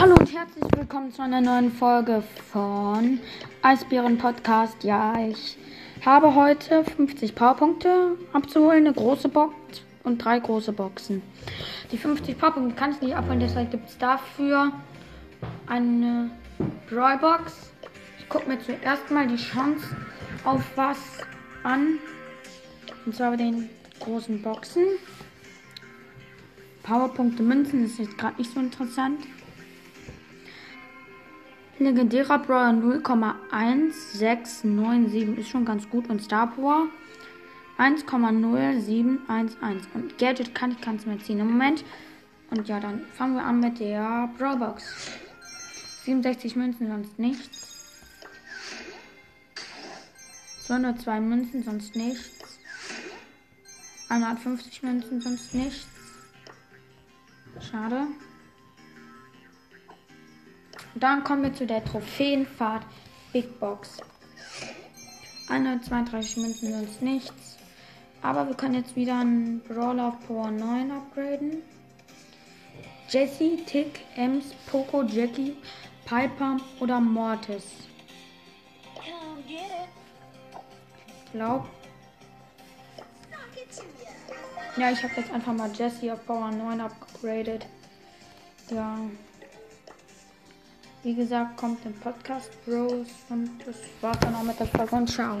Hallo und herzlich willkommen zu einer neuen Folge von Eisbären Podcast. Ja, ich habe heute 50 Powerpunkte abzuholen, eine große Box und drei große Boxen. Die 50 Powerpunkte kann ich nicht abholen, deshalb gibt es dafür eine Brawlbox. Ich gucke mir zuerst mal die Chance auf was an. Und zwar bei den großen Boxen. Powerpunkte Münzen ist jetzt gerade nicht so interessant. Legendärer Brawler 0,1697 ist schon ganz gut und Star Power 1,0711 und Gadget kann ich keins mehr ziehen im Moment. Und ja, dann fangen wir an mit der Brawlbox. 67 Münzen, sonst nichts. 202 Münzen, sonst nichts. 150 Münzen, sonst nichts. Schade. Und dann kommen wir zu der Trophäenfahrt Big Box. 132 Münzen, sonst nichts. Aber wir können jetzt wieder einen Brawler auf Power 9 upgraden. Jesse, Tick, Ems, Poco, Jackie, Piper oder Mortis. Ich glaube. Ja, ich habe jetzt einfach mal Jesse auf Power 9 upgradet. Ja. Wie gesagt, kommt im Podcast Bros. Und das war's dann auch mit der Folge und ciao.